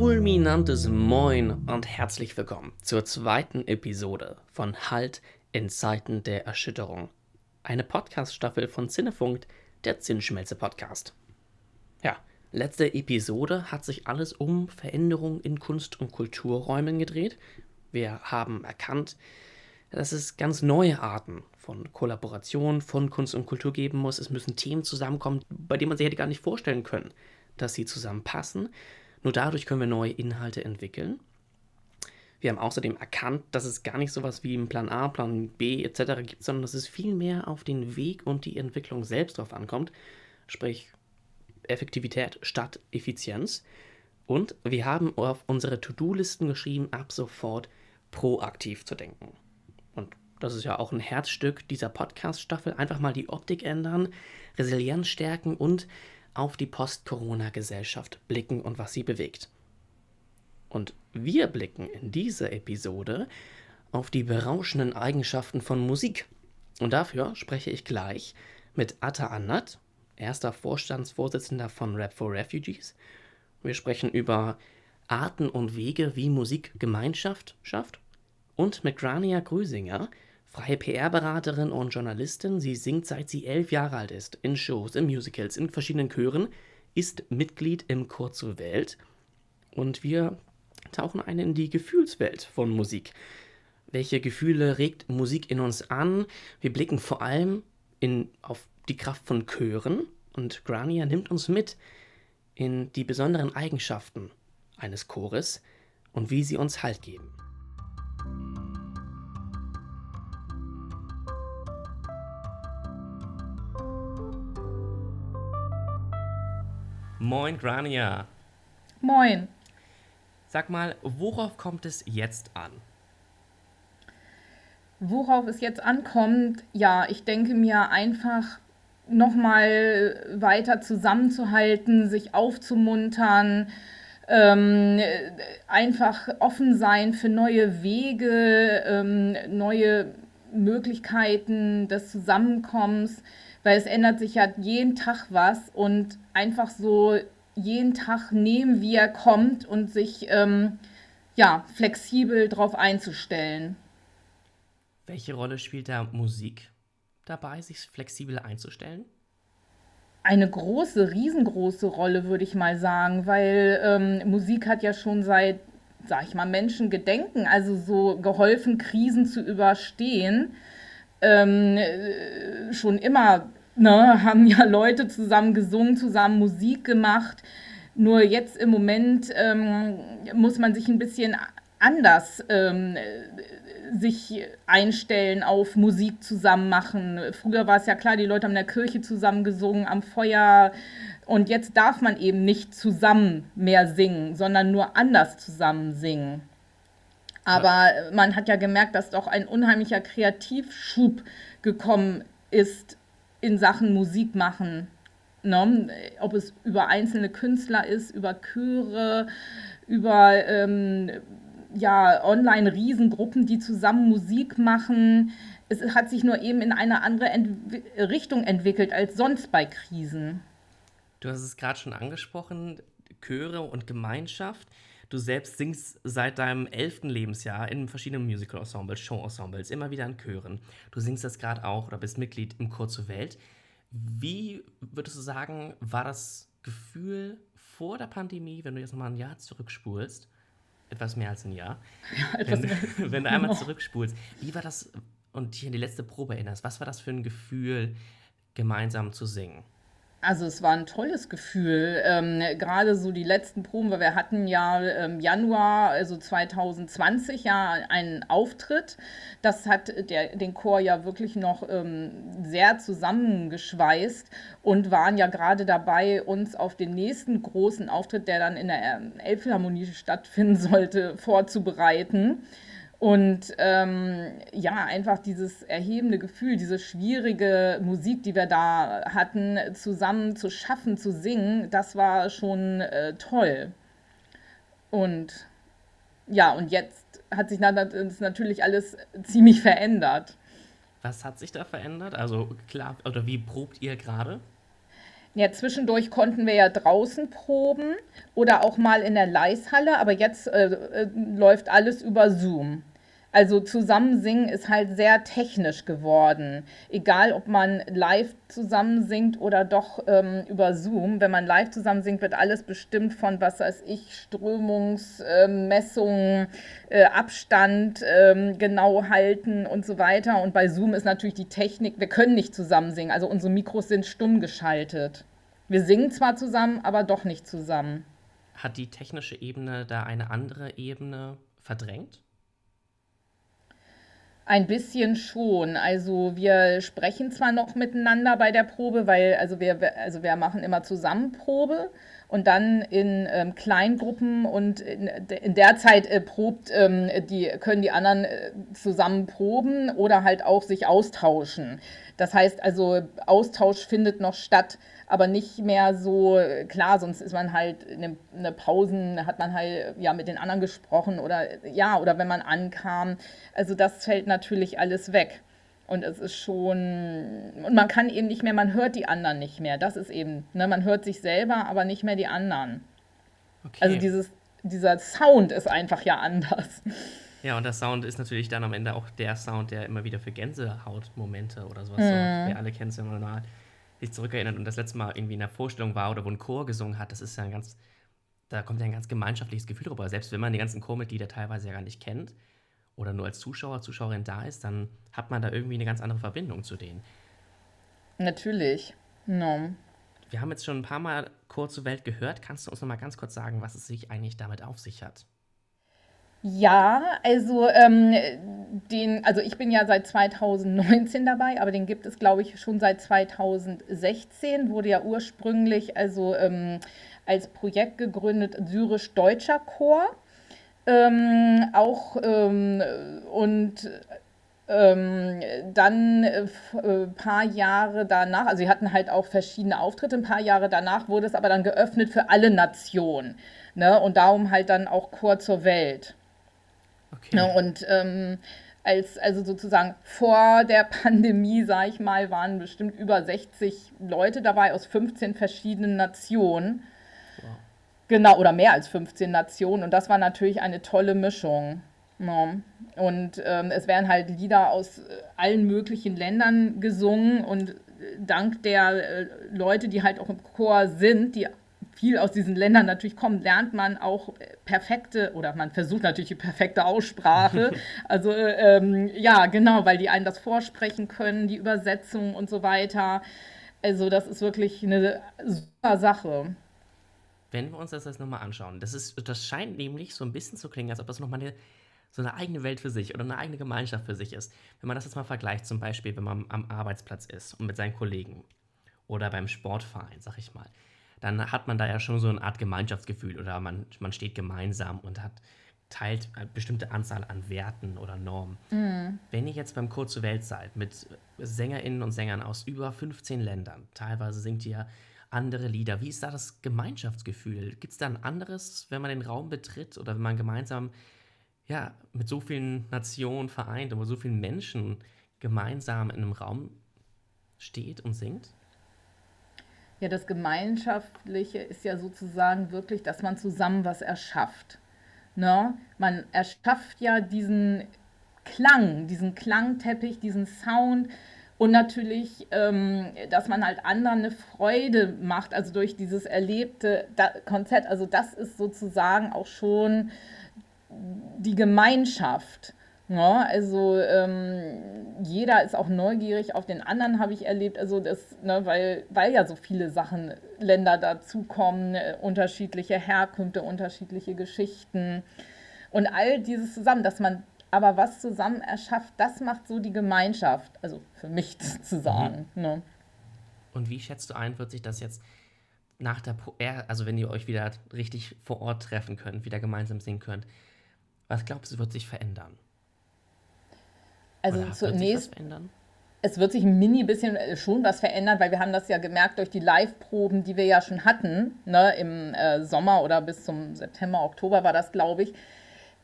fulminantes Moin und herzlich willkommen zur zweiten Episode von Halt in Zeiten der Erschütterung. Eine Podcast-Staffel von Cinefunkt, der Zinnschmelze-Podcast. Ja, letzte Episode hat sich alles um Veränderungen in Kunst- und Kulturräumen gedreht. Wir haben erkannt, dass es ganz neue Arten von Kollaboration von Kunst und Kultur geben muss. Es müssen Themen zusammenkommen, bei denen man sich hätte gar nicht vorstellen können, dass sie zusammenpassen. Nur dadurch können wir neue Inhalte entwickeln. Wir haben außerdem erkannt, dass es gar nicht so etwas wie Plan A, Plan B etc. gibt, sondern dass es viel mehr auf den Weg und die Entwicklung selbst drauf ankommt. Sprich, Effektivität statt Effizienz. Und wir haben auf unsere To-Do-Listen geschrieben, ab sofort proaktiv zu denken. Und das ist ja auch ein Herzstück dieser Podcast-Staffel. Einfach mal die Optik ändern, Resilienz stärken und auf die Post-Corona-Gesellschaft blicken und was sie bewegt. Und wir blicken in dieser Episode auf die berauschenden Eigenschaften von Musik. Und dafür spreche ich gleich mit Atta Annat, erster Vorstandsvorsitzender von Rap for Refugees. Wir sprechen über Arten und Wege, wie Musik Gemeinschaft schafft. Und mit Grania Grüsinger, freie PR-Beraterin und Journalistin. Sie singt seit sie elf Jahre alt ist, in Shows, in Musicals, in verschiedenen Chören, ist Mitglied im Chor zur Welt. Und wir tauchen ein in die Gefühlswelt von Musik. Welche Gefühle regt Musik in uns an? Wir blicken vor allem in, auf die Kraft von Chören und Grania nimmt uns mit in die besonderen Eigenschaften eines Chores und wie sie uns Halt geben. Moin, Grania. Moin. Sag mal, worauf kommt es jetzt an? Worauf es jetzt ankommt, ja, ich denke mir einfach nochmal weiter zusammenzuhalten, sich aufzumuntern, ähm, einfach offen sein für neue Wege, ähm, neue Möglichkeiten des Zusammenkommens weil es ändert sich ja jeden Tag was und einfach so jeden Tag nehmen, wie er kommt und sich ähm, ja, flexibel darauf einzustellen. Welche Rolle spielt da Musik dabei, sich flexibel einzustellen? Eine große, riesengroße Rolle, würde ich mal sagen, weil ähm, Musik hat ja schon seit, sag ich mal, Menschen gedenken, also so geholfen, Krisen zu überstehen ähm, schon immer ne, haben ja Leute zusammen gesungen, zusammen Musik gemacht. Nur jetzt im Moment ähm, muss man sich ein bisschen anders ähm, sich einstellen auf Musik zusammen machen. Früher war es ja klar, die Leute haben in der Kirche zusammen gesungen, am Feuer. Und jetzt darf man eben nicht zusammen mehr singen, sondern nur anders zusammen singen. Aber ja. man hat ja gemerkt, dass doch ein unheimlicher Kreativschub gekommen ist in Sachen Musik machen. Ne? Ob es über einzelne Künstler ist, über Chöre, über ähm, ja, Online-Riesengruppen, die zusammen Musik machen. Es hat sich nur eben in eine andere Ent Richtung entwickelt als sonst bei Krisen. Du hast es gerade schon angesprochen, Chöre und Gemeinschaft. Du selbst singst seit deinem elften Lebensjahr in verschiedenen Musical-Ensembles, Show-Ensembles, immer wieder in Chören. Du singst das gerade auch oder bist Mitglied im Chor zur Welt. Wie würdest du sagen, war das Gefühl vor der Pandemie, wenn du jetzt nochmal ein Jahr zurückspulst? Etwas mehr als ein Jahr. Ja, wenn, mehr. wenn du einmal zurückspulst, wie war das und dich an die letzte Probe erinnerst, was war das für ein Gefühl, gemeinsam zu singen? Also es war ein tolles Gefühl, ähm, gerade so die letzten Proben, weil wir hatten ja im Januar, also 2020 ja einen Auftritt. Das hat der, den Chor ja wirklich noch ähm, sehr zusammengeschweißt und waren ja gerade dabei, uns auf den nächsten großen Auftritt, der dann in der ähm, Elbphilharmonie stattfinden sollte, vorzubereiten. Und ähm, ja, einfach dieses erhebende Gefühl, diese schwierige Musik, die wir da hatten, zusammen zu schaffen, zu singen, das war schon äh, toll. Und ja, und jetzt hat sich das natürlich alles ziemlich verändert. Was hat sich da verändert? Also klar, oder wie probt ihr gerade? Ja, zwischendurch konnten wir ja draußen proben oder auch mal in der Leishalle, aber jetzt äh, äh, läuft alles über Zoom. Also zusammen singen ist halt sehr technisch geworden. Egal, ob man live zusammen singt oder doch ähm, über Zoom. Wenn man live zusammen singt, wird alles bestimmt von, was weiß ich, Strömungsmessungen, äh, äh, Abstand äh, genau halten und so weiter. Und bei Zoom ist natürlich die Technik, wir können nicht zusammen singen. Also unsere Mikros sind stumm geschaltet. Wir singen zwar zusammen, aber doch nicht zusammen. Hat die technische Ebene da eine andere Ebene verdrängt? Ein bisschen schon. Also wir sprechen zwar noch miteinander bei der Probe, weil also wir, also wir machen immer zusammen Probe und dann in ähm, Kleingruppen und in, in der Zeit äh, probt, ähm, die, können die anderen äh, zusammen proben oder halt auch sich austauschen. Das heißt also, Austausch findet noch statt aber nicht mehr so klar, sonst ist man halt in eine Pausen, hat man halt ja mit den anderen gesprochen oder ja, oder wenn man ankam. Also das fällt natürlich alles weg. Und es ist schon, und man kann eben nicht mehr, man hört die anderen nicht mehr. Das ist eben, ne, man hört sich selber, aber nicht mehr die anderen. Okay. Also dieses, dieser Sound ist einfach ja anders. Ja, und der Sound ist natürlich dann am Ende auch der Sound, der immer wieder für Gänsehautmomente oder sowas mhm. sorgt. Wir alle kennen es ja mal sich zurückerinnert und das letzte Mal irgendwie in der Vorstellung war oder wo ein Chor gesungen hat, das ist ja ein ganz, da kommt ja ein ganz gemeinschaftliches Gefühl drüber. Selbst wenn man die ganzen Chormitglieder teilweise ja gar nicht kennt oder nur als Zuschauer, Zuschauerin da ist, dann hat man da irgendwie eine ganz andere Verbindung zu denen. Natürlich. No. Wir haben jetzt schon ein paar Mal kurze Welt gehört. Kannst du uns noch mal ganz kurz sagen, was es sich eigentlich damit auf sich hat? Ja, also ähm, den, also ich bin ja seit 2019 dabei, aber den gibt es, glaube ich, schon seit 2016. Wurde ja ursprünglich also ähm, als Projekt gegründet syrisch-deutscher Chor. Ähm, auch ähm, und ähm, dann ein äh, äh, paar Jahre danach, also sie hatten halt auch verschiedene Auftritte, ein paar Jahre danach wurde es aber dann geöffnet für alle Nationen. Ne? Und darum halt dann auch Chor zur Welt. Okay. Ne, und ähm, als, also sozusagen vor der Pandemie, sage ich mal, waren bestimmt über 60 Leute dabei aus 15 verschiedenen Nationen. Genau, oder mehr als 15 Nationen. Und das war natürlich eine tolle Mischung. Ja. Ne. Und ähm, es werden halt Lieder aus äh, allen möglichen Ländern gesungen und äh, dank der äh, Leute, die halt auch im Chor sind, die viel aus diesen Ländern natürlich kommt, lernt man auch perfekte oder man versucht natürlich die perfekte Aussprache. Also ähm, ja, genau, weil die einen das vorsprechen können, die Übersetzung und so weiter. Also das ist wirklich eine super Sache. Wenn wir uns das jetzt nochmal anschauen, das, ist, das scheint nämlich so ein bisschen zu klingen, als ob das nochmal eine, so eine eigene Welt für sich oder eine eigene Gemeinschaft für sich ist. Wenn man das jetzt mal vergleicht, zum Beispiel, wenn man am Arbeitsplatz ist und mit seinen Kollegen oder beim Sportverein, sag ich mal dann hat man da ja schon so eine Art Gemeinschaftsgefühl oder man, man steht gemeinsam und hat teilt eine bestimmte Anzahl an Werten oder Normen. Mhm. Wenn ihr jetzt beim zur Welt seid, mit SängerInnen und Sängern aus über 15 Ländern, teilweise singt ihr andere Lieder, wie ist da das Gemeinschaftsgefühl? Gibt es da ein anderes, wenn man den Raum betritt oder wenn man gemeinsam ja, mit so vielen Nationen vereint und so vielen Menschen gemeinsam in einem Raum steht und singt? Ja, das Gemeinschaftliche ist ja sozusagen wirklich, dass man zusammen was erschafft. Ne? Man erschafft ja diesen Klang, diesen Klangteppich, diesen Sound und natürlich, ähm, dass man halt anderen eine Freude macht, also durch dieses erlebte Konzert. Also das ist sozusagen auch schon die Gemeinschaft. Ja, also ähm, jeder ist auch neugierig auf den anderen, habe ich erlebt. Also das, ne, weil, weil ja so viele Sachen, Länder dazukommen, äh, unterschiedliche Herkünfte, unterschiedliche Geschichten und all dieses zusammen, dass man aber was zusammen erschafft, das macht so die Gemeinschaft. Also für mich zu sagen. Mhm. Ne? Und wie schätzt du ein, wird sich das jetzt nach der, Pro also wenn ihr euch wieder richtig vor Ort treffen könnt, wieder gemeinsam singen könnt, was glaubst du, wird sich verändern? Also zunächst. Es wird sich ein mini bisschen äh, schon was verändern, weil wir haben das ja gemerkt durch die Live-Proben, die wir ja schon hatten, ne, im äh, Sommer oder bis zum September, Oktober war das, glaube ich,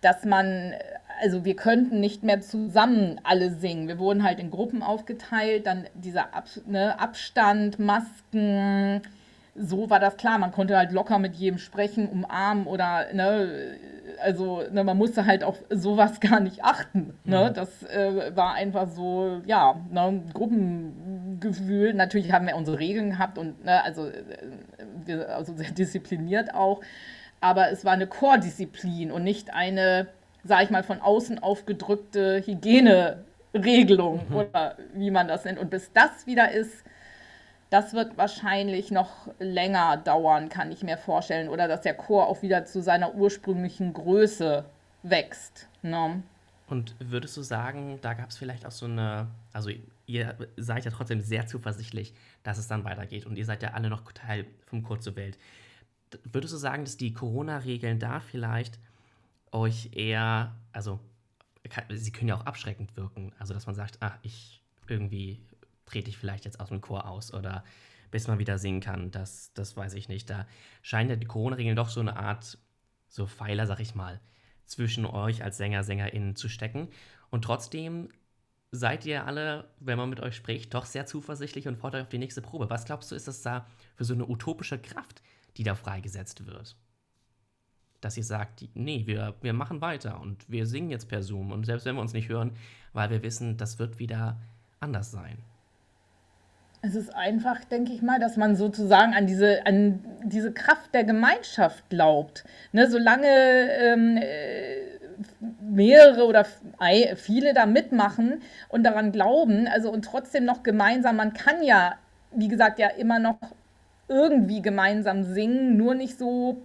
dass man, also wir könnten nicht mehr zusammen alle singen. Wir wurden halt in Gruppen aufgeteilt, dann dieser Ab, ne, Abstand, Masken, so war das klar. Man konnte halt locker mit jedem sprechen, umarmen oder, ne, also ne, man musste halt auf sowas gar nicht achten. Ne? Mhm. Das äh, war einfach so, ja, ne, Gruppengefühl. Natürlich haben wir unsere Regeln gehabt und, ne, also, äh, wir, also sehr diszipliniert auch. Aber es war eine Chordisziplin und nicht eine, sag ich mal, von außen aufgedrückte Hygieneregelung mhm. oder wie man das nennt. Und bis das wieder ist, das wird wahrscheinlich noch länger dauern, kann ich mir vorstellen. Oder dass der Chor auch wieder zu seiner ursprünglichen Größe wächst. Ne? Und würdest du sagen, da gab es vielleicht auch so eine, also ihr seid ja trotzdem sehr zuversichtlich, dass es dann weitergeht und ihr seid ja alle noch Teil vom Chor zur Welt. Würdest du sagen, dass die Corona-Regeln da vielleicht euch eher, also sie können ja auch abschreckend wirken, also dass man sagt, ach, ich irgendwie trete ich vielleicht jetzt aus dem Chor aus oder bis man wieder singen kann, das, das weiß ich nicht. Da scheinen ja die Corona-Regeln doch so eine Art, so Pfeiler, sag ich mal, zwischen euch als Sänger, SängerInnen zu stecken. Und trotzdem seid ihr alle, wenn man mit euch spricht, doch sehr zuversichtlich und freut euch auf die nächste Probe. Was glaubst du, ist das da für so eine utopische Kraft, die da freigesetzt wird? Dass ihr sagt, nee, wir, wir machen weiter und wir singen jetzt per Zoom und selbst wenn wir uns nicht hören, weil wir wissen, das wird wieder anders sein. Es ist einfach, denke ich mal, dass man sozusagen an diese, an diese Kraft der Gemeinschaft glaubt. Ne, solange ähm, äh, mehrere oder viele da mitmachen und daran glauben, also und trotzdem noch gemeinsam, man kann ja, wie gesagt, ja immer noch irgendwie gemeinsam singen, nur nicht so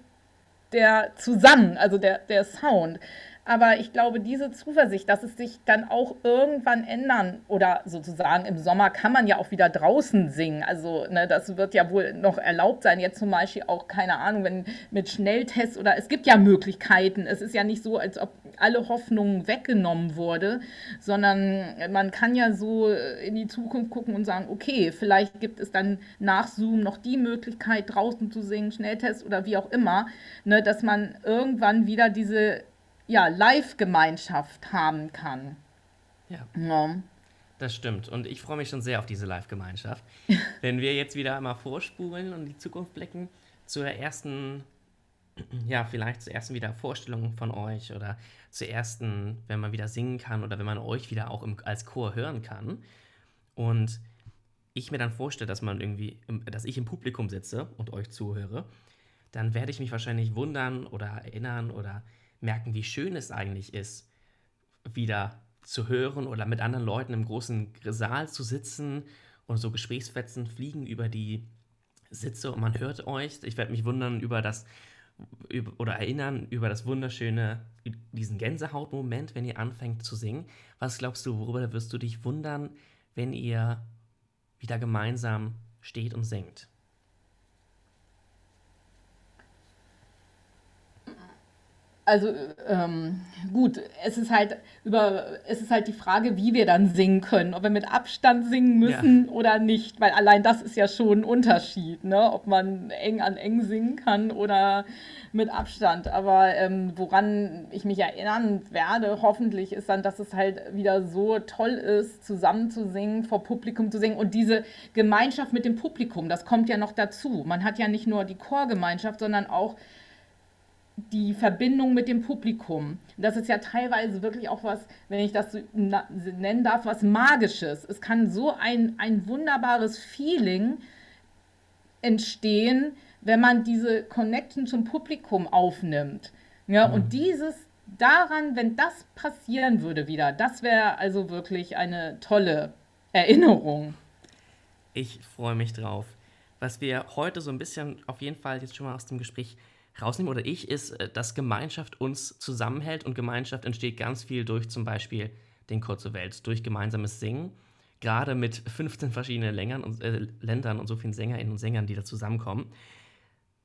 der zusammen, also der, der Sound. Aber ich glaube, diese Zuversicht, dass es sich dann auch irgendwann ändern oder sozusagen im Sommer kann man ja auch wieder draußen singen. Also ne, das wird ja wohl noch erlaubt sein. Jetzt zum Beispiel auch, keine Ahnung, wenn mit Schnelltests oder es gibt ja Möglichkeiten. Es ist ja nicht so, als ob alle Hoffnungen weggenommen wurde, sondern man kann ja so in die Zukunft gucken und sagen, okay, vielleicht gibt es dann nach Zoom noch die Möglichkeit, draußen zu singen, Schnelltest oder wie auch immer, ne, dass man irgendwann wieder diese ja, Live-Gemeinschaft haben kann. Ja. ja. Das stimmt. Und ich freue mich schon sehr auf diese Live-Gemeinschaft. Wenn wir jetzt wieder einmal vorspulen und die Zukunft blicken, zur ersten, ja, vielleicht zur ersten wieder Vorstellung von euch oder zur ersten, wenn man wieder singen kann oder wenn man euch wieder auch im, als Chor hören kann. Und ich mir dann vorstelle, dass man irgendwie, dass ich im Publikum sitze und euch zuhöre, dann werde ich mich wahrscheinlich wundern oder erinnern oder merken, wie schön es eigentlich ist, wieder zu hören oder mit anderen Leuten im großen Saal zu sitzen und so Gesprächsfetzen fliegen über die Sitze und man hört euch. Ich werde mich wundern über das oder erinnern über das wunderschöne, diesen Gänsehautmoment, wenn ihr anfängt zu singen. Was glaubst du, worüber wirst du dich wundern, wenn ihr wieder gemeinsam steht und singt? Also ähm, gut, es ist halt über, es ist halt die Frage, wie wir dann singen können, ob wir mit Abstand singen müssen ja. oder nicht, weil allein das ist ja schon ein Unterschied, ne? ob man eng an eng singen kann oder mit Abstand. Aber ähm, woran ich mich erinnern werde, hoffentlich, ist dann, dass es halt wieder so toll ist, zusammen zu singen, vor Publikum zu singen und diese Gemeinschaft mit dem Publikum, das kommt ja noch dazu. Man hat ja nicht nur die Chorgemeinschaft, sondern auch die Verbindung mit dem Publikum. Das ist ja teilweise wirklich auch was, wenn ich das so nennen darf, was Magisches. Es kann so ein, ein wunderbares Feeling entstehen, wenn man diese Connection zum Publikum aufnimmt. Ja, mhm. und dieses daran, wenn das passieren würde wieder, das wäre also wirklich eine tolle Erinnerung. Ich freue mich drauf. Was wir heute so ein bisschen auf jeden Fall jetzt schon mal aus dem Gespräch rausnehmen oder ich, ist, äh, dass Gemeinschaft uns zusammenhält und Gemeinschaft entsteht ganz viel durch zum Beispiel den Kurze Welt, durch gemeinsames Singen. Gerade mit 15 verschiedenen Ländern und, äh, Ländern und so vielen Sängerinnen und Sängern, die da zusammenkommen.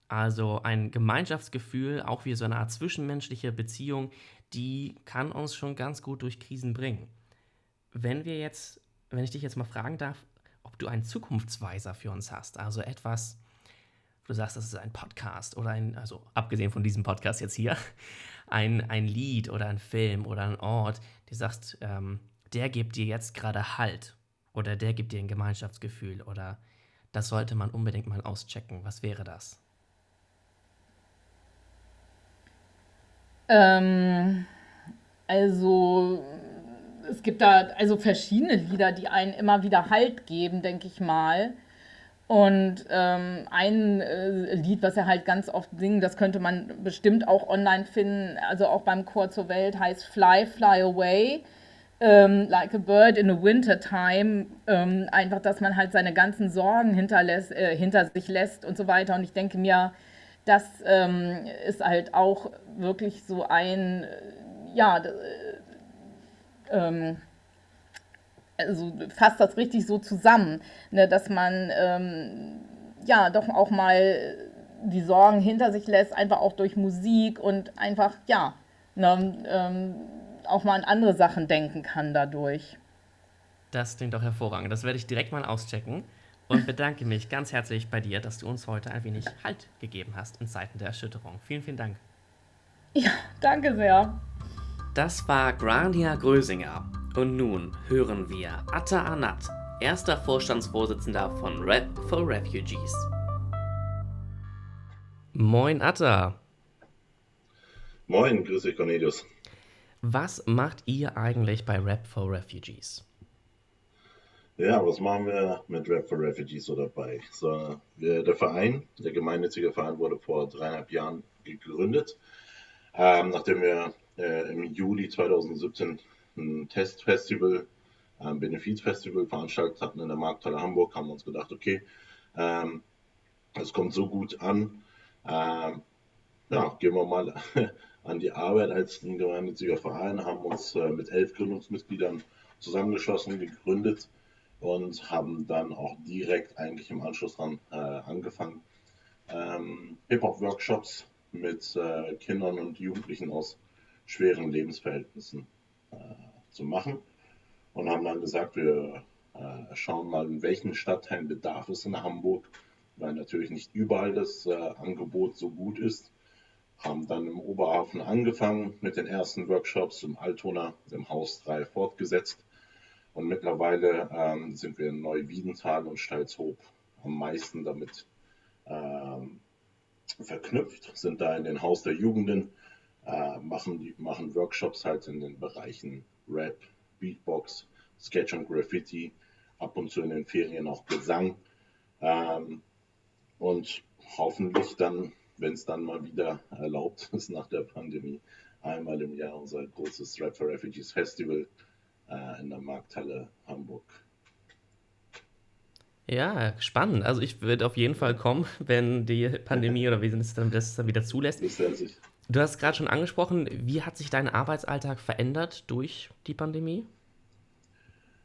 Also ein Gemeinschaftsgefühl, auch wie so eine Art zwischenmenschliche Beziehung, die kann uns schon ganz gut durch Krisen bringen. Wenn wir jetzt, wenn ich dich jetzt mal fragen darf, ob du einen Zukunftsweiser für uns hast, also etwas, du sagst, das ist ein Podcast oder ein, also abgesehen von diesem Podcast jetzt hier, ein, ein Lied oder ein Film oder ein Ort, du sagst, ähm, der gibt dir jetzt gerade Halt oder der gibt dir ein Gemeinschaftsgefühl oder das sollte man unbedingt mal auschecken. Was wäre das? Ähm, also es gibt da also verschiedene Lieder, die einen immer wieder Halt geben, denke ich mal. Und ähm, ein äh, Lied, was er halt ganz oft singt, das könnte man bestimmt auch online finden, also auch beim Chor zur Welt, heißt Fly, Fly Away, ähm, Like a Bird in the Winter Time. Ähm, einfach, dass man halt seine ganzen Sorgen hinterlässt, äh, hinter sich lässt und so weiter. Und ich denke mir, das ähm, ist halt auch wirklich so ein, ja, äh, ähm, also fasst das richtig so zusammen, ne, dass man ähm, ja doch auch mal die Sorgen hinter sich lässt, einfach auch durch Musik und einfach, ja, ne, ähm, auch mal an andere Sachen denken kann dadurch. Das klingt doch hervorragend. Das werde ich direkt mal auschecken und bedanke mich ganz herzlich bei dir, dass du uns heute ein wenig Halt gegeben hast in Zeiten der Erschütterung. Vielen, vielen Dank. Ja, danke sehr. Das war Grania Grösinger. Und nun hören wir Atta Anat, erster Vorstandsvorsitzender von Rap for Refugees. Moin Atta. Moin, grüß dich Cornelius. Was macht ihr eigentlich bei Rap for Refugees? Ja, was machen wir mit Rap for Refugees so dabei? So, wir, der Verein, der gemeinnützige Verein, wurde vor dreieinhalb Jahren gegründet, ähm, nachdem wir äh, im Juli 2017 ein Testfestival, ein Benefizfestival veranstaltet hatten in der Markthalle Hamburg, haben uns gedacht, okay, ähm, es kommt so gut an, ähm, ja, gehen wir mal an die Arbeit. Als ein gemeinnütziger Verein, haben uns äh, mit elf Gründungsmitgliedern zusammengeschlossen, gegründet und haben dann auch direkt eigentlich im Anschluss dran äh, angefangen, ähm, Hip-Hop-Workshops mit äh, Kindern und Jugendlichen aus schweren Lebensverhältnissen äh, zu machen und haben dann gesagt, wir äh, schauen mal, in welchen Stadtteilen bedarf es in Hamburg, weil natürlich nicht überall das äh, Angebot so gut ist. Haben dann im Oberhafen angefangen mit den ersten Workshops, im Altona, im Haus 3 fortgesetzt. Und mittlerweile ähm, sind wir in Neuwiedental und Stalzhoop am meisten damit ähm, verknüpft, sind da in den Haus der Jugenden äh, machen, die, machen Workshops halt in den Bereichen Rap, Beatbox, Sketch und Graffiti, ab und zu in den Ferien auch Gesang. Ähm, und hoffentlich dann, wenn es dann mal wieder erlaubt ist nach der Pandemie, einmal im Jahr unser großes Rap for Refugees Festival äh, in der Markthalle Hamburg. Ja, spannend. Also ich würde auf jeden Fall kommen, wenn die Pandemie oder wie es dann das dann wieder zulässt. Das sich. Du hast gerade schon angesprochen, wie hat sich dein Arbeitsalltag verändert durch die Pandemie?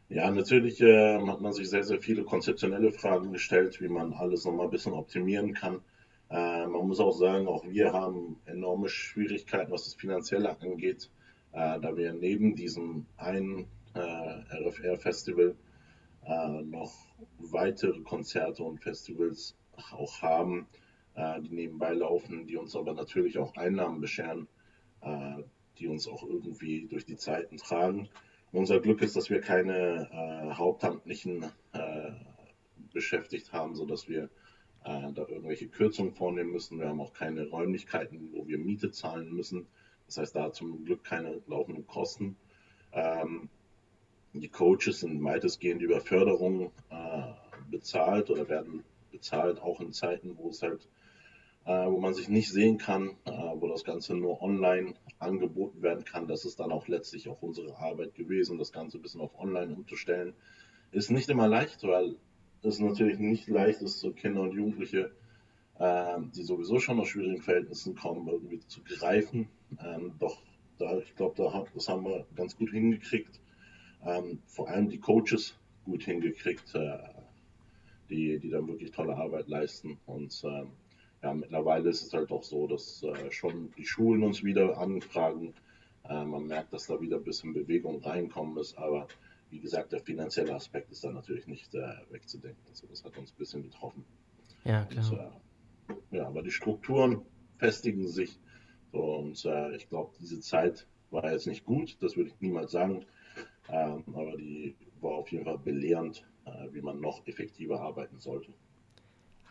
Ja, natürlich äh, hat man sich sehr, sehr viele konzeptionelle Fragen gestellt, wie man alles nochmal ein bisschen optimieren kann. Äh, man muss auch sagen, auch wir haben enorme Schwierigkeiten, was das Finanzielle angeht, äh, da wir neben diesem einen äh, RFR-Festival äh, noch weitere Konzerte und Festivals auch haben, die nebenbei laufen, die uns aber natürlich auch Einnahmen bescheren, äh, die uns auch irgendwie durch die Zeiten tragen. Unser Glück ist, dass wir keine äh, Hauptamtlichen äh, beschäftigt haben, sodass wir äh, da irgendwelche Kürzungen vornehmen müssen. Wir haben auch keine Räumlichkeiten, wo wir Miete zahlen müssen. Das heißt, da zum Glück keine laufenden Kosten. Ähm, die Coaches sind weitestgehend über Förderung äh, bezahlt oder werden bezahlt, auch in Zeiten, wo es halt äh, wo man sich nicht sehen kann, äh, wo das Ganze nur online angeboten werden kann. Das ist dann auch letztlich auch unsere Arbeit gewesen, das Ganze ein bisschen auf online umzustellen. Ist nicht immer leicht, weil es natürlich nicht leicht ist, so Kinder und Jugendliche, äh, die sowieso schon aus schwierigen Verhältnissen kommen, irgendwie zu greifen. Ähm, doch da, ich glaube, da, das haben wir ganz gut hingekriegt. Ähm, vor allem die Coaches gut hingekriegt, äh, die, die dann wirklich tolle Arbeit leisten. Und ähm, ja, mittlerweile ist es halt auch so, dass äh, schon die Schulen uns wieder anfragen. Äh, man merkt, dass da wieder ein bisschen Bewegung reinkommen ist, aber wie gesagt, der finanzielle Aspekt ist da natürlich nicht äh, wegzudenken. Also das hat uns ein bisschen getroffen. Ja, klar. Und, äh, ja, aber die Strukturen festigen sich. So, und äh, ich glaube, diese Zeit war jetzt nicht gut, das würde ich niemals sagen. Ähm, aber die war auf jeden Fall belehrend, äh, wie man noch effektiver arbeiten sollte.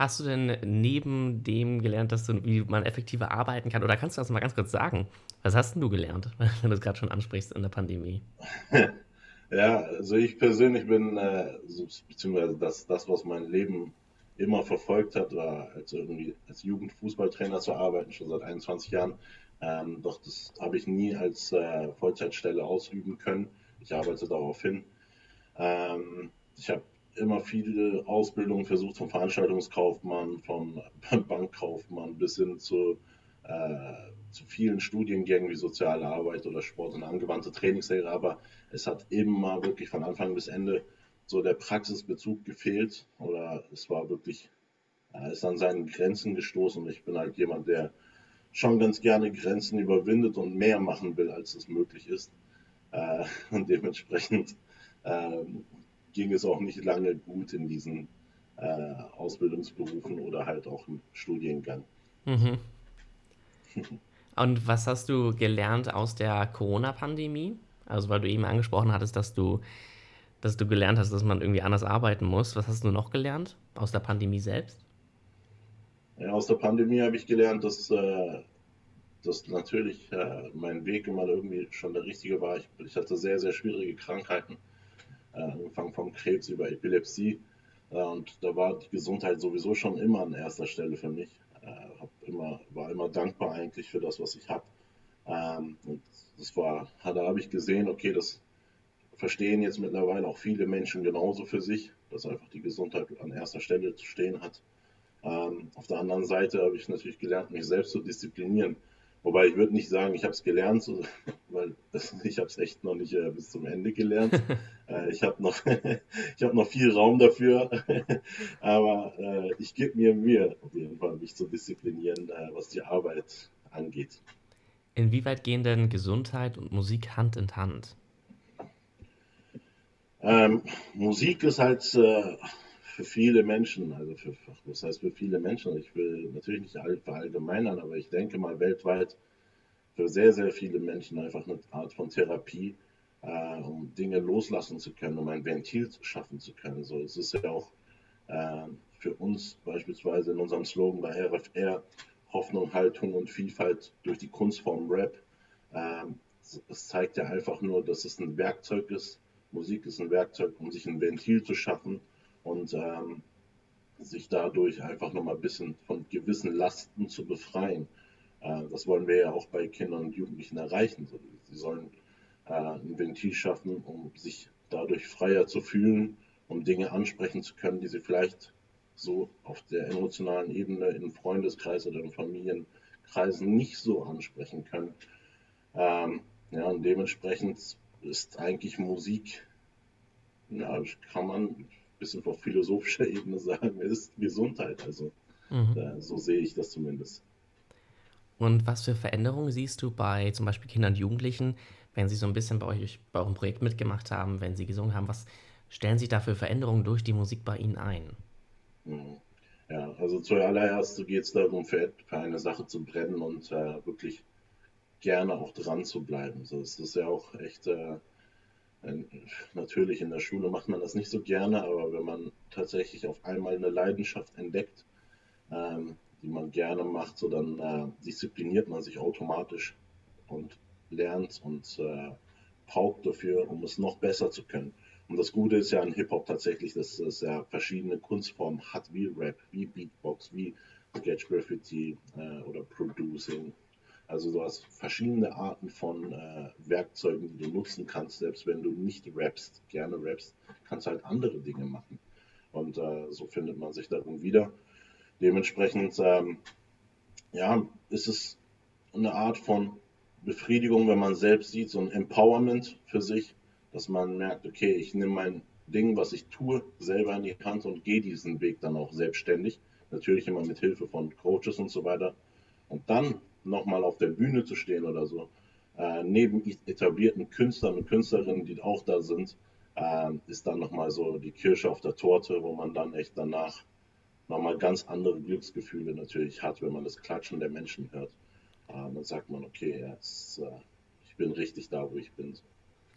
Hast du denn neben dem gelernt, dass du, wie man effektiver arbeiten kann? Oder kannst du das mal ganz kurz sagen? Was hast denn du gelernt, wenn du es gerade schon ansprichst in der Pandemie? Ja, also ich persönlich bin, äh, beziehungsweise das, das, was mein Leben immer verfolgt hat, war als irgendwie als Jugendfußballtrainer zu arbeiten, schon seit 21 Jahren. Ähm, doch das habe ich nie als äh, Vollzeitstelle ausüben können. Ich arbeite darauf hin. Ähm, ich habe immer viele Ausbildungen versucht, vom Veranstaltungskaufmann, vom Bankkaufmann bis hin zu, äh, zu vielen Studiengängen wie Soziale Arbeit oder Sport und angewandte Trainingslehre, aber es hat immer wirklich von Anfang bis Ende so der Praxisbezug gefehlt oder es war wirklich, er ist an seinen Grenzen gestoßen ich bin halt jemand, der schon ganz gerne Grenzen überwindet und mehr machen will, als es möglich ist. Äh, und dementsprechend ähm, ging es auch nicht lange gut in diesen äh, Ausbildungsberufen oder halt auch im Studiengang. Mhm. Und was hast du gelernt aus der Corona-Pandemie? Also, weil du eben angesprochen hattest, dass du, dass du gelernt hast, dass man irgendwie anders arbeiten muss. Was hast du noch gelernt aus der Pandemie selbst? Ja, aus der Pandemie habe ich gelernt, dass, äh, dass natürlich äh, mein Weg immer irgendwie schon der richtige war. Ich, ich hatte sehr, sehr schwierige Krankheiten äh, angefangen vom Krebs über Epilepsie. Äh, und da war die Gesundheit sowieso schon immer an erster Stelle für mich. Äh, immer, war immer dankbar eigentlich für das, was ich habe. Ähm, und das war, da habe ich gesehen, okay, das verstehen jetzt mittlerweile auch viele Menschen genauso für sich, dass einfach die Gesundheit an erster Stelle zu stehen hat. Ähm, auf der anderen Seite habe ich natürlich gelernt, mich selbst zu disziplinieren. Wobei ich würde nicht sagen, ich habe es gelernt, weil das, ich habe es echt noch nicht äh, bis zum Ende gelernt. äh, ich habe noch, ich noch viel Raum dafür, aber äh, ich gebe mir Mühe, auf jeden Fall, mich zu disziplinieren, äh, was die Arbeit angeht. Inwieweit gehen denn Gesundheit und Musik Hand in Hand? Ähm, Musik ist halt äh, für viele Menschen, also für, was heißt für viele Menschen? Ich will natürlich nicht verallgemeinern, aber ich denke mal weltweit für sehr, sehr viele Menschen einfach eine Art von Therapie, äh, um Dinge loslassen zu können, um ein Ventil schaffen zu können. So, es ist ja auch äh, für uns beispielsweise in unserem Slogan bei RFR Hoffnung, Haltung und Vielfalt durch die Kunstform Rap. Ähm, es zeigt ja einfach nur, dass es ein Werkzeug ist. Musik ist ein Werkzeug, um sich ein Ventil zu schaffen, und ähm, sich dadurch einfach nochmal ein bisschen von gewissen Lasten zu befreien. Äh, das wollen wir ja auch bei Kindern und Jugendlichen erreichen. Sie sollen äh, ein Ventil schaffen, um sich dadurch freier zu fühlen, um Dinge ansprechen zu können, die sie vielleicht so auf der emotionalen Ebene im Freundeskreis oder in Familienkreisen nicht so ansprechen können. Ähm, ja, und dementsprechend ist eigentlich Musik, ja, kann man bisschen auf philosophischer Ebene sagen, ist Gesundheit. Also mhm. äh, so sehe ich das zumindest. Und was für Veränderungen siehst du bei zum Beispiel Kindern und Jugendlichen, wenn sie so ein bisschen bei euch bei eurem Projekt mitgemacht haben, wenn sie gesungen haben? Was stellen sich da für Veränderungen durch die Musik bei ihnen ein? Mhm. Ja, also zuallererst geht es darum, für, für, eine Sache zu brennen und äh, wirklich gerne auch dran zu bleiben. So, es ist ja auch echt äh, Natürlich in der Schule macht man das nicht so gerne, aber wenn man tatsächlich auf einmal eine Leidenschaft entdeckt, ähm, die man gerne macht, so dann äh, diszipliniert man sich automatisch und lernt und äh, paukt dafür, um es noch besser zu können. Und das Gute ist ja an Hip-Hop tatsächlich, dass es ja verschiedene Kunstformen hat, wie Rap, wie Beatbox, wie Sketch Graffiti äh, oder Producing also du hast verschiedene Arten von äh, Werkzeugen, die du nutzen kannst, selbst wenn du nicht rappst, gerne rappst, kannst halt andere Dinge machen. Und äh, so findet man sich darin wieder. Dementsprechend, ähm, ja, ist es eine Art von Befriedigung, wenn man selbst sieht, so ein Empowerment für sich, dass man merkt, okay, ich nehme mein Ding, was ich tue, selber in die Hand und gehe diesen Weg dann auch selbstständig. Natürlich immer mit Hilfe von Coaches und so weiter. Und dann nochmal auf der Bühne zu stehen oder so, äh, neben etablierten Künstlern und Künstlerinnen, die auch da sind, äh, ist dann nochmal so die Kirsche auf der Torte, wo man dann echt danach nochmal ganz andere Glücksgefühle natürlich hat, wenn man das Klatschen der Menschen hört. Äh, dann sagt man, okay, jetzt, äh, ich bin richtig da, wo ich bin.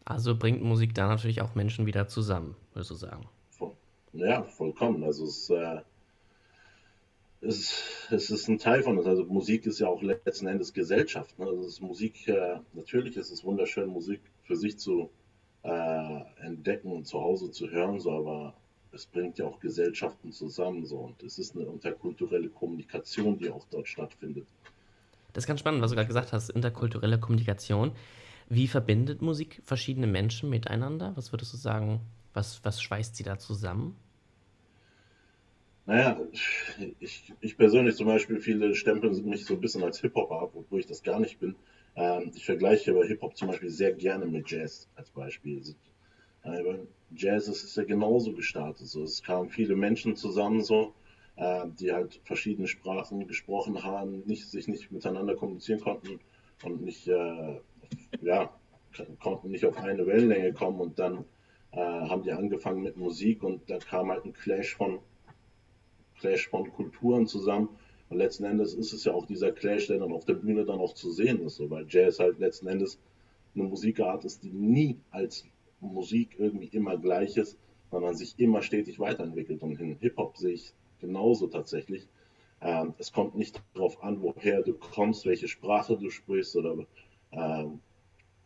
Also bringt Musik da natürlich auch Menschen wieder zusammen, würdest du sagen? Voll, ja, vollkommen. Also es, äh, es, es ist ein Teil von uns. Also Musik ist ja auch letzten Endes Gesellschaft. Ne? Also Musik, äh, natürlich ist es wunderschön, Musik für sich zu äh, entdecken und zu Hause zu hören, so, aber es bringt ja auch Gesellschaften zusammen. So, und es ist eine interkulturelle Kommunikation, die auch dort stattfindet. Das ist ganz spannend, was du gerade gesagt hast, interkulturelle Kommunikation. Wie verbindet Musik verschiedene Menschen miteinander? Was würdest du sagen, was, was schweißt sie da zusammen? Naja, ich, ich persönlich zum Beispiel, viele stempeln mich so ein bisschen als Hip-Hopper ab, obwohl ich das gar nicht bin. Ähm, ich vergleiche aber Hip-Hop zum Beispiel sehr gerne mit Jazz als Beispiel. Aber Jazz ist ja genauso gestartet. So. Es kamen viele Menschen zusammen, so, äh, die halt verschiedene Sprachen gesprochen haben, nicht, sich nicht miteinander kommunizieren konnten und nicht, äh, ja, konnten nicht auf eine Wellenlänge kommen und dann äh, haben die angefangen mit Musik und da kam halt ein Clash von Clash von Kulturen zusammen. Und letzten Endes ist es ja auch dieser Clash, der dann auf der Bühne dann auch zu sehen ist, so, weil Jazz halt letzten Endes eine Musikart ist, die nie als Musik irgendwie immer gleich ist, sondern sich immer stetig weiterentwickelt. Und in Hip-Hop sehe ich genauso tatsächlich. Ähm, es kommt nicht darauf an, woher du kommst, welche Sprache du sprichst oder ähm,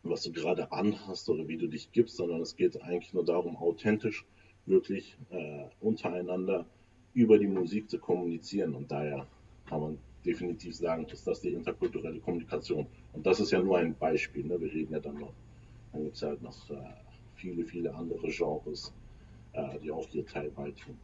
was du gerade anhast oder wie du dich gibst, sondern es geht eigentlich nur darum, authentisch wirklich äh, untereinander über die Musik zu kommunizieren. Und daher kann man definitiv sagen, ist das die interkulturelle Kommunikation. Und das ist ja nur ein Beispiel. Ne? Wir reden ja dann noch, dann gibt es halt noch äh, viele, viele andere Genres, äh, die auch hier Teil beitragen.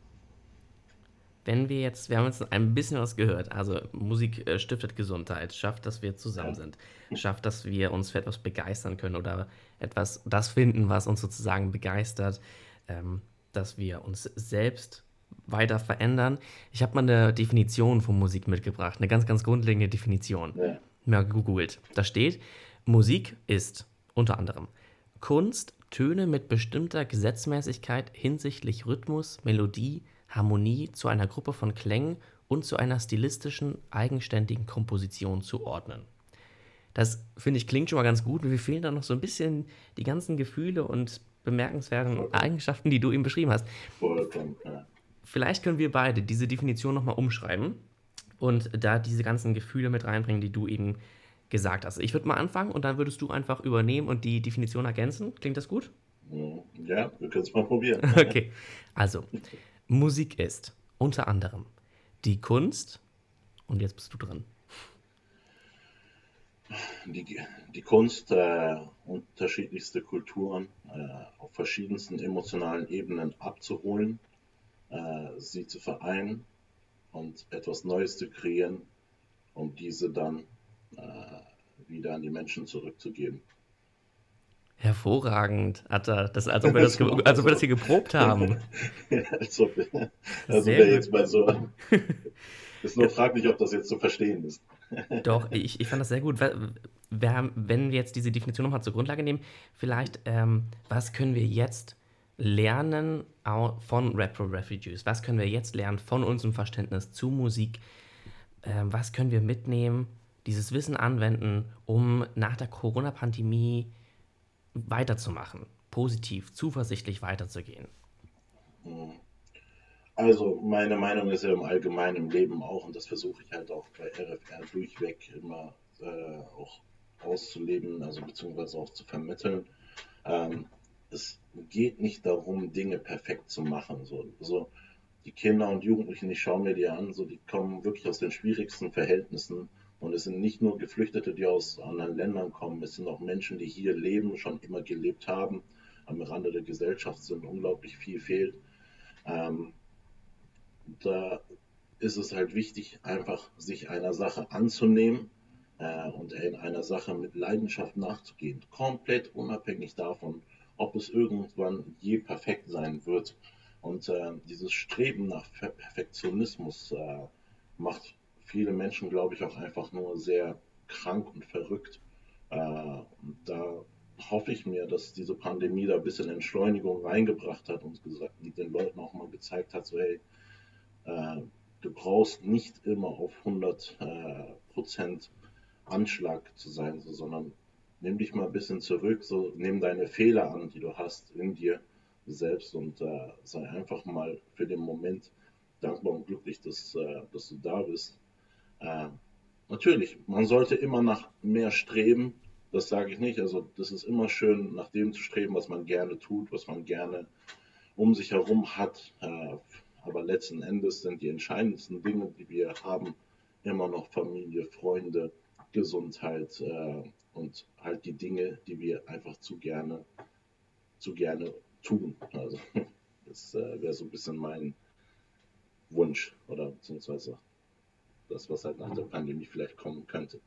Wenn wir jetzt, wir haben jetzt ein bisschen was gehört, also Musik äh, stiftet Gesundheit, schafft, dass wir zusammen ja. sind, schafft, dass wir uns für etwas begeistern können oder etwas, das finden, was uns sozusagen begeistert, ähm, dass wir uns selbst weiter verändern. Ich habe mal eine Definition von Musik mitgebracht, eine ganz, ganz grundlegende Definition. Ja. Mal gegoogelt. Da steht, Musik ist unter anderem Kunst, Töne mit bestimmter Gesetzmäßigkeit hinsichtlich Rhythmus, Melodie, Harmonie zu einer Gruppe von Klängen und zu einer stilistischen, eigenständigen Komposition zu ordnen. Das finde ich klingt schon mal ganz gut. Mir fehlen da noch so ein bisschen die ganzen Gefühle und bemerkenswerten Eigenschaften, die du eben beschrieben hast. Vollkommen, ja vielleicht können wir beide diese Definition nochmal umschreiben und da diese ganzen Gefühle mit reinbringen, die du eben gesagt hast. Ich würde mal anfangen und dann würdest du einfach übernehmen und die Definition ergänzen. Klingt das gut? Ja, wir können es mal probieren. Okay, also Musik ist unter anderem die Kunst und jetzt bist du dran. Die, die Kunst, äh, unterschiedlichste Kulturen äh, auf verschiedensten emotionalen Ebenen abzuholen äh, sie zu vereinen und etwas Neues zu kreieren, um diese dann äh, wieder an die Menschen zurückzugeben. Hervorragend, er. Das, als, ob wir das, als ob wir das hier geprobt haben. ja, als ob, also wir jetzt mal so. Ist nur fraglich, ob das jetzt zu verstehen ist. Doch, ich, ich fand das sehr gut. Wenn wir jetzt diese Definition nochmal zur Grundlage nehmen, vielleicht, ähm, was können wir jetzt lernen von Retro Refugees? Was können wir jetzt lernen von unserem Verständnis zu Musik? Ähm, was können wir mitnehmen, dieses Wissen anwenden, um nach der Corona-Pandemie weiterzumachen, positiv, zuversichtlich weiterzugehen? Also meine Meinung ist ja im Allgemeinen im Leben auch, und das versuche ich halt auch bei RFR durchweg immer äh, auch auszuleben, also beziehungsweise auch zu vermitteln. Ähm, es geht nicht darum, Dinge perfekt zu machen. So, so die Kinder und Jugendlichen, ich schaue mir die an, so die kommen wirklich aus den schwierigsten Verhältnissen. Und es sind nicht nur Geflüchtete, die aus anderen Ländern kommen, es sind auch Menschen, die hier leben, schon immer gelebt haben, am Rande der Gesellschaft sind, unglaublich viel fehlt. Ähm, da ist es halt wichtig, einfach sich einer Sache anzunehmen äh, und in einer Sache mit Leidenschaft nachzugehen, komplett unabhängig davon, ob es irgendwann je perfekt sein wird. Und äh, dieses Streben nach Perfektionismus äh, macht viele Menschen, glaube ich, auch einfach nur sehr krank und verrückt. Äh, und da hoffe ich mir, dass diese Pandemie da ein bisschen Entschleunigung reingebracht hat und gesagt, den Leuten auch mal gezeigt hat, so hey, äh, du brauchst nicht immer auf 100 äh, Prozent Anschlag zu sein, so, sondern nimm dich mal ein bisschen zurück, so nimm deine Fehler an, die du hast in dir selbst und äh, sei einfach mal für den Moment dankbar und glücklich, dass, äh, dass du da bist. Äh, natürlich, man sollte immer nach mehr streben. Das sage ich nicht. Also das ist immer schön, nach dem zu streben, was man gerne tut, was man gerne um sich herum hat. Äh, aber letzten Endes sind die entscheidendsten Dinge, die wir haben, immer noch Familie, Freunde, Gesundheit äh, und halt die Dinge, die wir einfach zu gerne, zu gerne tun. Also das äh, wäre so ein bisschen mein Wunsch oder beziehungsweise das, was halt nach der Pandemie vielleicht kommen könnte.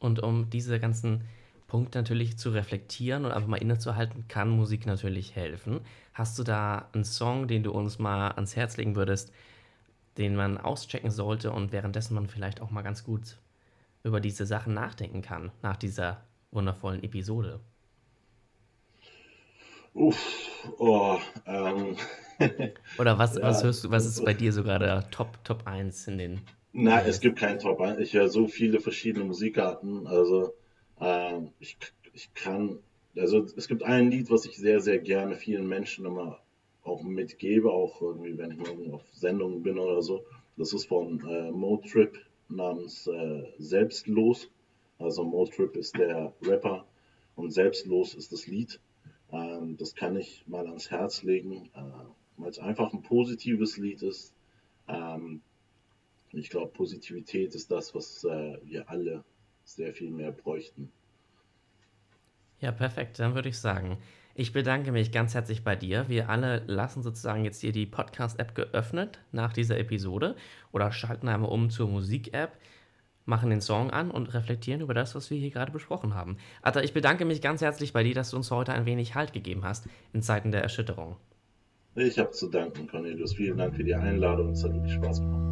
Und um diese ganzen Punkte natürlich zu reflektieren und einfach mal innezuhalten, kann Musik natürlich helfen. Hast du da einen Song, den du uns mal ans Herz legen würdest, den man auschecken sollte und währenddessen man vielleicht auch mal ganz gut über diese Sachen nachdenken kann, nach dieser wundervollen Episode? Uff, oh, ähm. Oder was, ja, was hörst du, was ist bei dir sogar der Top, Top 1 in den. Nein, es gibt keinen Top 1. Ich höre so viele verschiedene Musikarten. Also ähm, ich, ich kann, also es gibt ein Lied, was ich sehr, sehr gerne vielen Menschen immer auch mitgebe, auch irgendwie, wenn ich mal auf Sendungen bin oder so. Das ist von äh, Motrip namens äh, Selbstlos. Also Motrip ist der Rapper und Selbstlos ist das Lied. Ähm, das kann ich mal ans Herz legen, äh, weil es einfach ein positives Lied ist. Ähm, ich glaube, Positivität ist das, was äh, wir alle sehr viel mehr bräuchten. Ja, perfekt. Dann würde ich sagen, ich bedanke mich ganz herzlich bei dir. Wir alle lassen sozusagen jetzt hier die Podcast-App geöffnet nach dieser Episode oder schalten einmal um zur Musik-App, machen den Song an und reflektieren über das, was wir hier gerade besprochen haben. Atta, ich bedanke mich ganz herzlich bei dir, dass du uns heute ein wenig Halt gegeben hast in Zeiten der Erschütterung. Ich habe zu danken, Cornelius. Vielen Dank für die Einladung. Es hat wirklich Spaß gemacht.